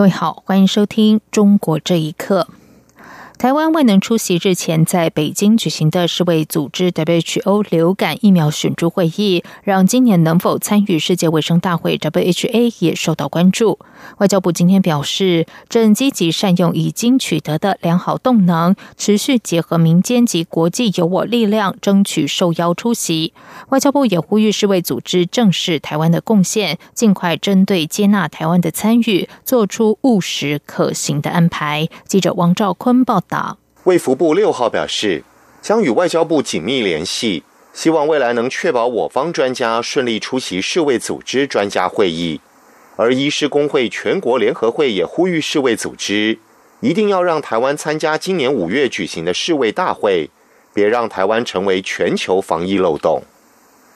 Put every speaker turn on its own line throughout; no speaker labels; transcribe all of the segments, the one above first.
各位好，欢迎收听《中国这一刻》。台湾未能出席日前在北京举行的世卫组织 WHO 流感疫苗选注会议，让今年能否参与世界卫生大会 （WHA） 也受到关注。外交部今天表示，正积极善用已经取得的良好动能，持续结合民间及国际有我力量，争取受邀出席。外交部也呼吁世卫组织正视台湾的贡献，尽快针对接纳台湾的参与，做出务实可行的安排。记者王兆坤报。
卫福部六号表示，将与外交部紧密联系，希望未来能确保我方专家顺利出席世卫组织专家会议。而医师工会全国联合会也呼吁世卫组织，一定要让台湾参加今年五月举行的世卫大会，别让台湾成为全球防疫漏洞。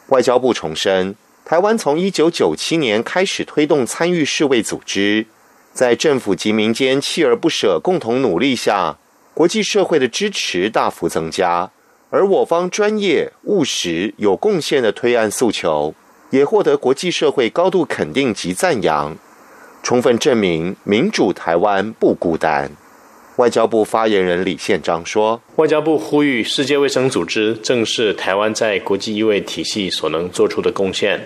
外交部重申，台湾从一九九七年开始推动参与世卫组织，在政府及民间锲而不舍共同努力下。国际社会的支持大幅增加，而我方专业、务实、有贡献的推案诉求，也获得国际社会高度肯定及赞扬，充分证明民主台湾不孤单。外交部发言人李宪章说：“
外交部呼吁世界卫生组织正视台湾在国际医卫体系所能做出的贡献，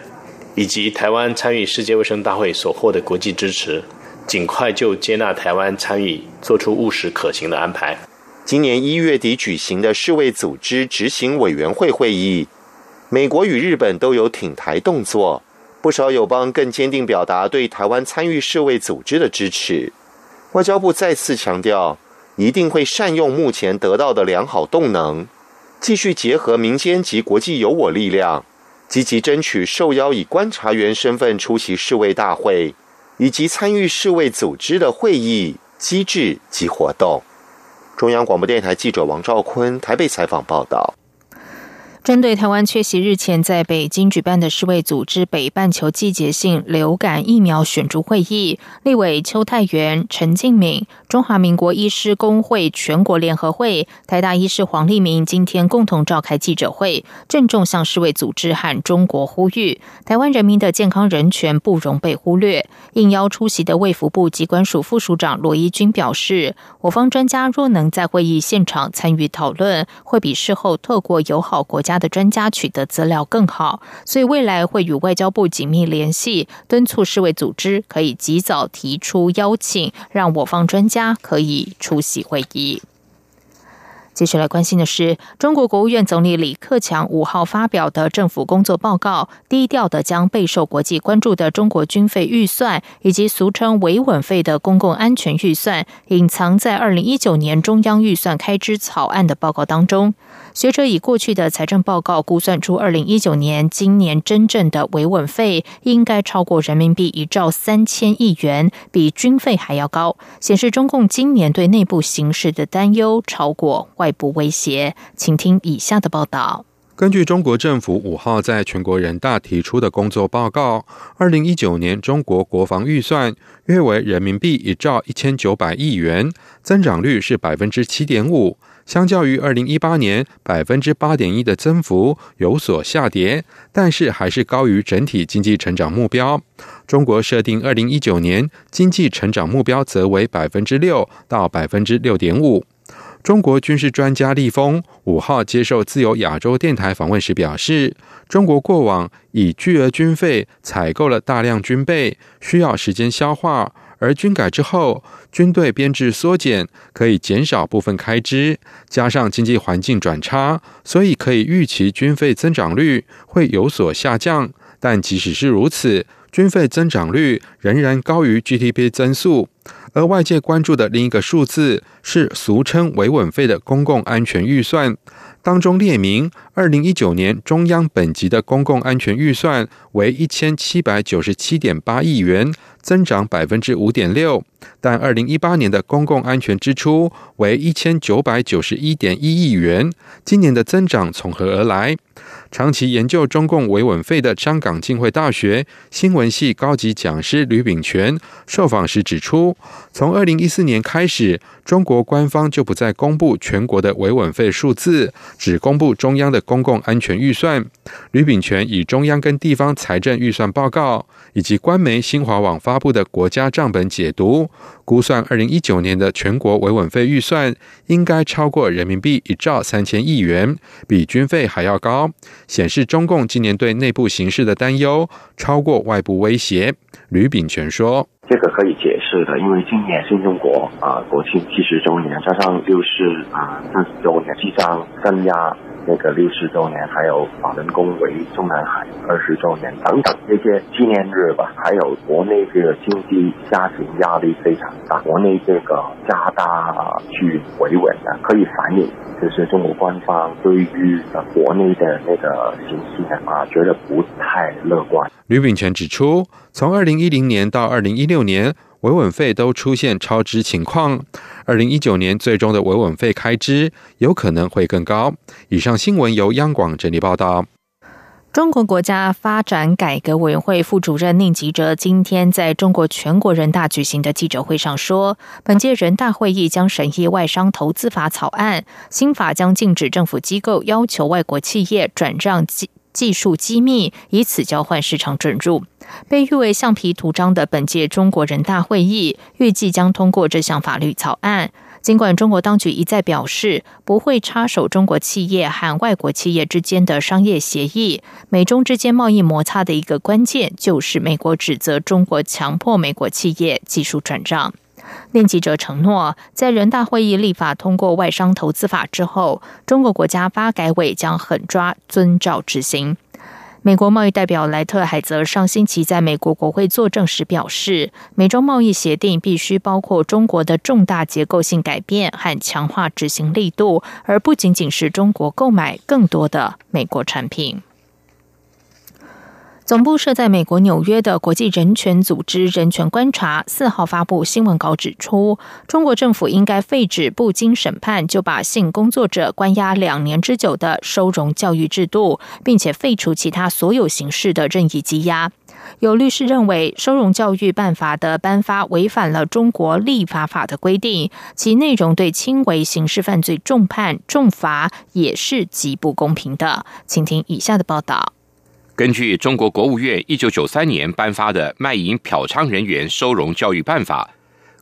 以及台湾参与世界卫生大会所获的国际支持。”尽快就接纳台湾参与，做出务实可行的安排。
今年一月底举行的世卫组织执行委员会会议，美国与日本都有挺台动作，不少友邦更坚定表达对台湾参与世卫组织的支持。外交部再次强调，一定会善用目前得到的良好动能，继续结合民间及国际有我力量，积极争取受邀以观察员身份出席世卫大会。以及参与世卫组织的会议机制及活动。中央广播电台记者王兆坤台北采访报道。
针对台湾缺席日前在北京举办的世卫组织北半球季节性流感疫苗选注会议，立委邱泰元、陈敬敏、中华民国医师工会全国联合会、台大医师黄立明今天共同召开记者会，郑重向世卫组织和中国呼吁：台湾人民的健康人权不容被忽略。应邀出席的卫福部机关署副署长罗一军表示，我方专家若能在会议现场参与讨论，会比事后透过友好国家。的专家取得资料更好，所以未来会与外交部紧密联系，敦促世卫组织可以及早提出邀请，让我方专家可以出席会议。接下来关心的是，中国国务院总理李克强五号发表的政府工作报告，低调的将备受国际关注的中国军费预算以及俗称维稳费的公共安全预算，隐藏在二零一九年中央预算开支草案的报告当中。学者以过去的财政报告估算出，二零一九年今年真正的维稳费应该超过人民币一兆三千亿元，比军费还要高，显示中共今年对内部形势的担忧超过外。部威胁，请听以下的报道。
根据中国政府五号在全国人大提出的工作报告，二零一九年中国国防预算约为人民币一兆一千九百亿元，增长率是百分之七点五，相较于二零一八年百分之八点一的增幅有所下跌，但是还是高于整体经济成长目标。中国设定二零一九年经济成长目标则为百分之六到百分之六点五。中国军事专家立峰五号接受自由亚洲电台访问时表示，中国过往以巨额军费采购了大量军备，需要时间消化；而军改之后，军队编制缩减，可以减少部分开支，加上经济环境转差，所以可以预期军费增长率会有所下降。但即使是如此，军费增长率仍然高于 GDP 增速。而外界关注的另一个数字是俗称维稳费的公共安全预算。当中列明，二零一九年中央本级的公共安全预算为一千七百九十七点八亿元，增长百分之五点六；但二零一八年的公共安全支出为一千九百九十一点一亿元，今年的增长从何而来？长期研究中共维稳费的香港浸会大学新闻系高级讲师吕炳全受访时指出，从二零一四年开始，中国官方就不再公布全国的维稳费数字，只公布中央的公共安全预算。吕炳全以中央跟地方财政预算报告以及官媒新华网发布的国家账本解读，估算二零一九年的全国维稳费预算应该超过人民币一兆三千亿元，比军费还要高。显示中共今年对内部形势的担忧超过外部威胁。吕炳全说：“
这个可以解释的，因为今年新中国啊国庆七十周年，加上六四啊四十周年，即将增压。”那个六十周年，还有法轮功为中南海二十周年等等这些纪念日吧，还有国内这个经济家庭压力非常大，国内这个加大去维稳的，可以反映就是中国官方对于国内的那个形势呢啊，觉得不太乐观。
吕炳全指出，从二零一零年到二零一六年。维稳费都出现超支情况，二零一九年最终的维稳费开支有可能会更高。以上新闻由央广整理报道。
中国国家发展改革委员会副主任宁吉喆今天在中国全国人大举行的记者会上说，本届人大会议将审议外商投资法草案，新法将禁止政府机构要求外国企业转让技术机密，以此交换市场准入。被誉为橡皮图章的本届中国人大会议预计将通过这项法律草案。尽管中国当局一再表示不会插手中国企业和外国企业之间的商业协议，美中之间贸易摩擦的一个关键就是美国指责中国强迫美国企业技术转让。令记者承诺，在人大会议立法通过外商投资法之后，中国国家发改委将狠抓遵照执行。美国贸易代表莱特海泽上星期在美国国会作证时表示，美中贸易协定必须包括中国的重大结构性改变和强化执行力度，而不仅仅是中国购买更多的美国产品。总部设在美国纽约的国际人权组织“人权观察”四号发布新闻稿指出，中国政府应该废止不经审判就把性工作者关押两年之久的收容教育制度，并且废除其他所有形式的任意羁押。有律师认为，收容教育办法的颁发违反了中国立法法的规定，其内容对轻微刑事犯罪重判重罚也是极不公平的。请听以下的报道。
根据中国国务院一九九三年颁发的《卖淫嫖娼人员收容教育办法》，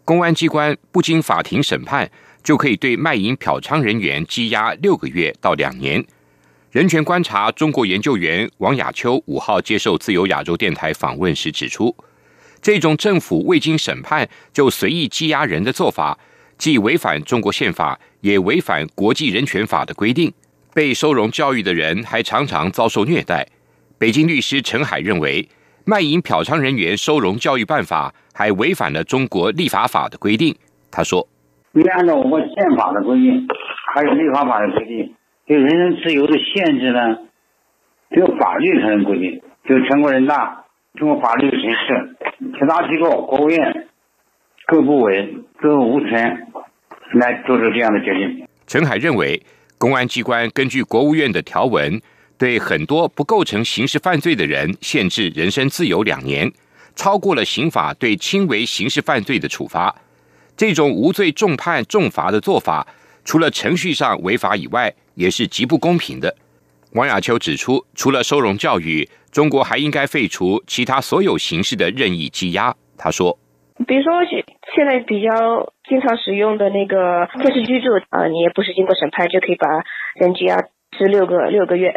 公安机关不经法庭审判，就可以对卖淫嫖娼人员羁押六个月到两年。人权观察中国研究员王亚秋五号接受自由亚洲电台访问时指出，这种政府未经审判就随意羁押人的做法，既违反中国宪法，也违反国际人权法的规定。被收容教育的人还常常遭受虐待。北京律师陈海认为，卖淫嫖娼人员收容教育办法还违反了中国立法法的规定。他说：“
你按照我们宪法的规定，还有立法法的规定，对人身自由的限制呢，只有法律才能规定。就全国人大、中国法律形式、其他机构、国务院各部委都无权来做出这样的决定。”
陈海认为，公安机关根据国务院的条文。对很多不构成刑事犯罪的人限制人身自由两年，超过了刑法对轻微刑事犯罪的处罚。这种无罪重判重罚的做法，除了程序上违法以外，也是极不公平的。王亚秋指出，除了收容教育，中国还应该废除其他所有形式的任意羁押。他说：“
比如说现在比较经常使用的那个监视居住啊，你也不是经过审判就可以把人羁押。”是六个六个月，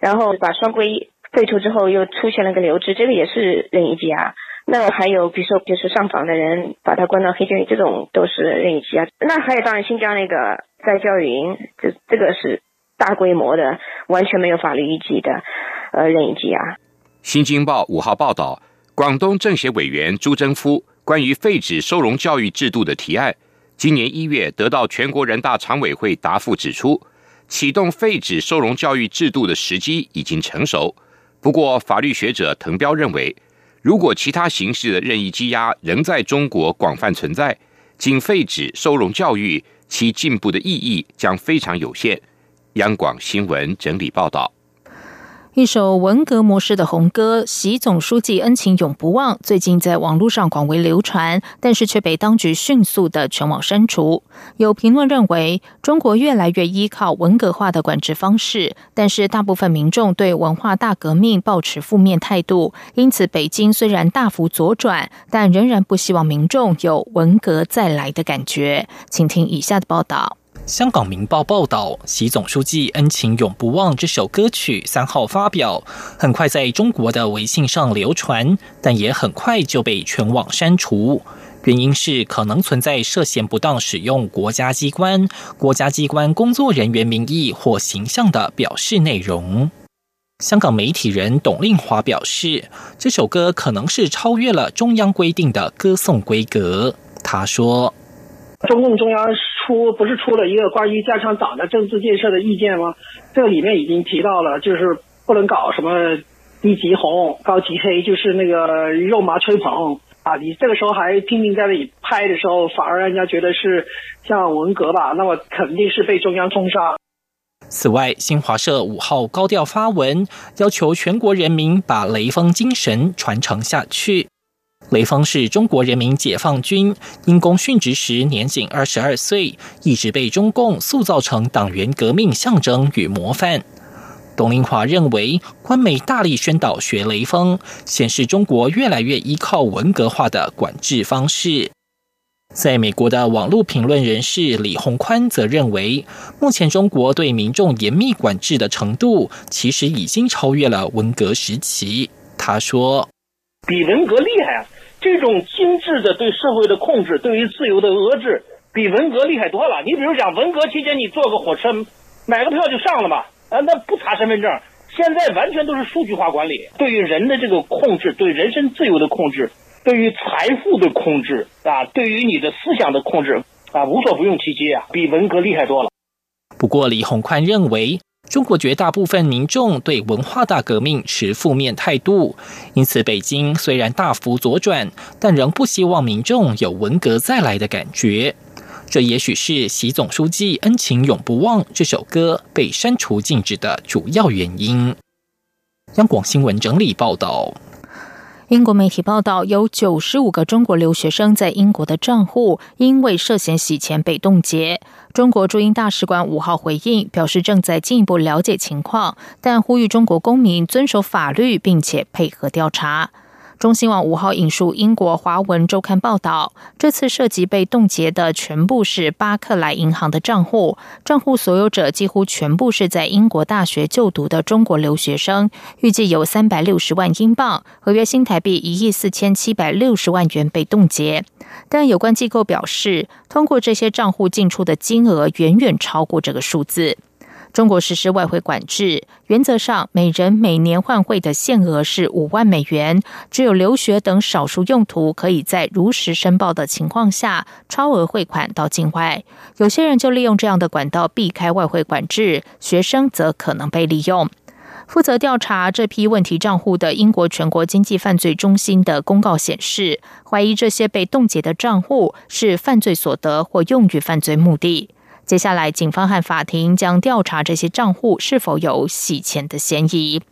然后把双规废除之后，又出现了个留置，这个也是任意羁押。那还有，比如说就是上访的人，把他关到黑监狱，这种都是任意羁押。那还有，当然新疆那个在教育营，这这个是大规模的，完全没有法律依据的，呃，任意羁押。
新京报五号报道，广东政协委员朱征夫关于废止收容教育制度的提案，今年一月得到全国人大常委会答复，指出启动废止收容教育制度的时机已经成熟。不过，法律学者滕彪认为，如果其他形式的任意羁押仍在中国广泛存在，仅废止收容教育，其进步的意义将非常有限。央广新闻整理报道。
一首文革模式的红歌《习总书记恩情永不忘》，最近在网络上广为流传，但是却被当局迅速的全网删除。有评论认为，中国越来越依靠文革化的管制方式，但是大部分民众对文化大革命抱持负面态度，因此北京虽然大幅左转，但仍然不希望民众有文革再来的感觉。请听以下的报道。
香港《明报》报道，习总书记恩情永不忘这首歌曲三号发表，很快在中国的微信上流传，但也很快就被全网删除。原因是可能存在涉嫌不当使用国家机关、国家机关工作人员名义或形象的表示内容。香港媒体人董令华表示，这首歌可能是超越了中央规定的歌颂规格。他说。
中共中央出不是出了一个关于加强党的政治建设的意见吗？这里面已经提到了，就是不能搞什么低级红、高级黑，就是那个肉麻吹捧啊！你这个时候还拼命在那里拍的时候，反而让人家觉得是像文革吧？那么肯定是被中央封杀。
此外，新华社五号高调发文，要求全国人民把雷锋精神传承下去。雷锋是中国人民解放军因公殉职时年仅二十二岁，一直被中共塑造成党员革命象征与模范。董林华认为，官媒大力宣导学雷锋，显示中国越来越依靠文革化的管制方式。在美国的网络评论人士李宏宽则认为，目前中国对民众严密管制的程度，其实已经超越了文革时期。他说：“
比文革厉害啊！”这种精致的对社会的控制，对于自由的遏制，比文革厉害多了。你比如讲，文革期间你坐个火车，买个票就上了嘛，啊，那不查身份证。现在完全都是数据化管理，对于人的这个控制，对人身自由的控制，对于财富的控制啊，对于你的思想的控制啊，无所不用其极啊，比文革厉害多了。
不过，李洪宽认为。中国绝大部分民众对文化大革命持负面态度，因此北京虽然大幅左转，但仍不希望民众有文革再来的感觉。这也许是习总书记恩情永不忘这首歌被删除禁止的主要原因。央广新闻整理报道。
英国媒体报道，有九十五个中国留学生在英国的账户因为涉嫌洗钱被冻结。中国驻英大使馆五号回应表示，正在进一步了解情况，但呼吁中国公民遵守法律，并且配合调查。中新网五号引述英国华文周刊报道，这次涉及被冻结的全部是巴克莱银行的账户，账户所有者几乎全部是在英国大学就读的中国留学生，预计有三百六十万英镑，合约新台币一亿四千七百六十万元被冻结。但有关机构表示，通过这些账户进出的金额远远超过这个数字。中国实施外汇管制，原则上每人每年换汇的限额是五万美元，只有留学等少数用途可以在如实申报的情况下超额汇款到境外。有些人就利用这样的管道避开外汇管制，学生则可能被利用。负责调查这批问题账户的英国全国经济犯罪中心的公告显示，怀疑这些被冻结的账户是犯罪所得或用于犯罪目的。接下来，警方和法庭将调查这些账户是否有洗钱的嫌疑。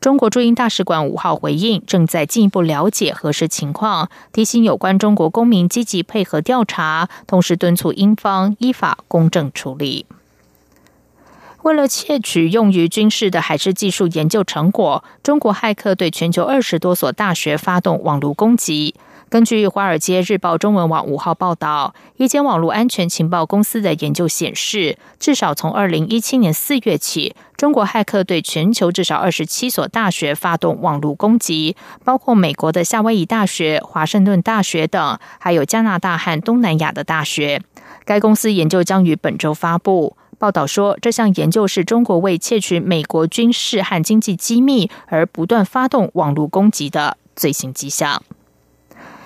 中国驻英大使馆五号回应，正在进一步了解核实情况，提醒有关中国公民积极配合调查，同时敦促英方依法公正处理。为了窃取用于军事的海事技术研究成果，中国骇客对全球二十多所大学发动网络攻击。根据《华尔街日报》中文网五号报道，一间网络安全情报公司的研究显示，至少从二零一七年四月起，中国骇客对全球至少二十七所大学发动网络攻击，包括美国的夏威夷大学、华盛顿大学等，还有加拿大和东南亚的大学。该公司研究将于本周发布。报道说，这项研究是中国为窃取美国军事和经济机密而不断发动网络攻击的最新迹象。